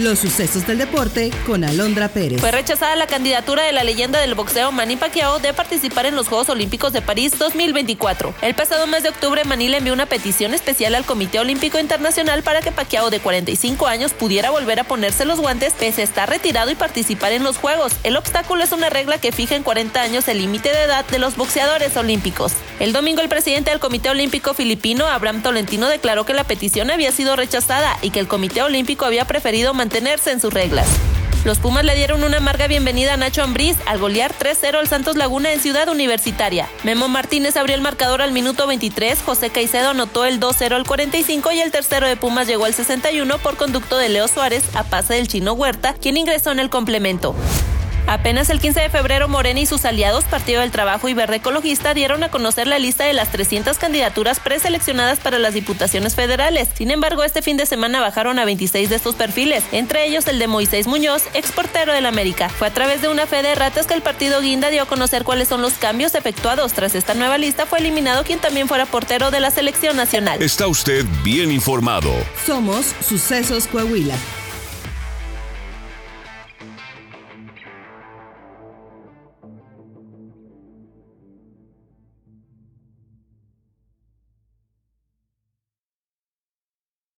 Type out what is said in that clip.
Los sucesos del deporte con Alondra Pérez. Fue rechazada la candidatura de la leyenda del boxeo Manny Pacquiao de participar en los Juegos Olímpicos de París 2024. El pasado mes de octubre, Manny le envió una petición especial al Comité Olímpico Internacional para que Pacquiao de 45 años pudiera volver a ponerse los guantes pese a estar retirado y participar en los Juegos. El obstáculo es una regla que fija en 40 años el límite de edad de los boxeadores olímpicos. El domingo el presidente del Comité Olímpico filipino, Abraham Tolentino, declaró que la petición había sido rechazada y que el Comité Olímpico había preferido mantenerse en sus reglas. Los Pumas le dieron una amarga bienvenida a Nacho Ambriz al golear 3-0 al Santos Laguna en Ciudad Universitaria. Memo Martínez abrió el marcador al minuto 23, José Caicedo anotó el 2-0 al 45 y el tercero de Pumas llegó al 61 por conducto de Leo Suárez a pase del chino Huerta, quien ingresó en el complemento. Apenas el 15 de febrero, Morena y sus aliados, Partido del Trabajo y Verde Ecologista, dieron a conocer la lista de las 300 candidaturas preseleccionadas para las diputaciones federales. Sin embargo, este fin de semana bajaron a 26 de estos perfiles, entre ellos el de Moisés Muñoz, exportero del América. Fue a través de una fe de ratas que el partido Guinda dio a conocer cuáles son los cambios efectuados. Tras esta nueva lista, fue eliminado quien también fuera portero de la selección nacional. Está usted bien informado. Somos Sucesos Coahuila.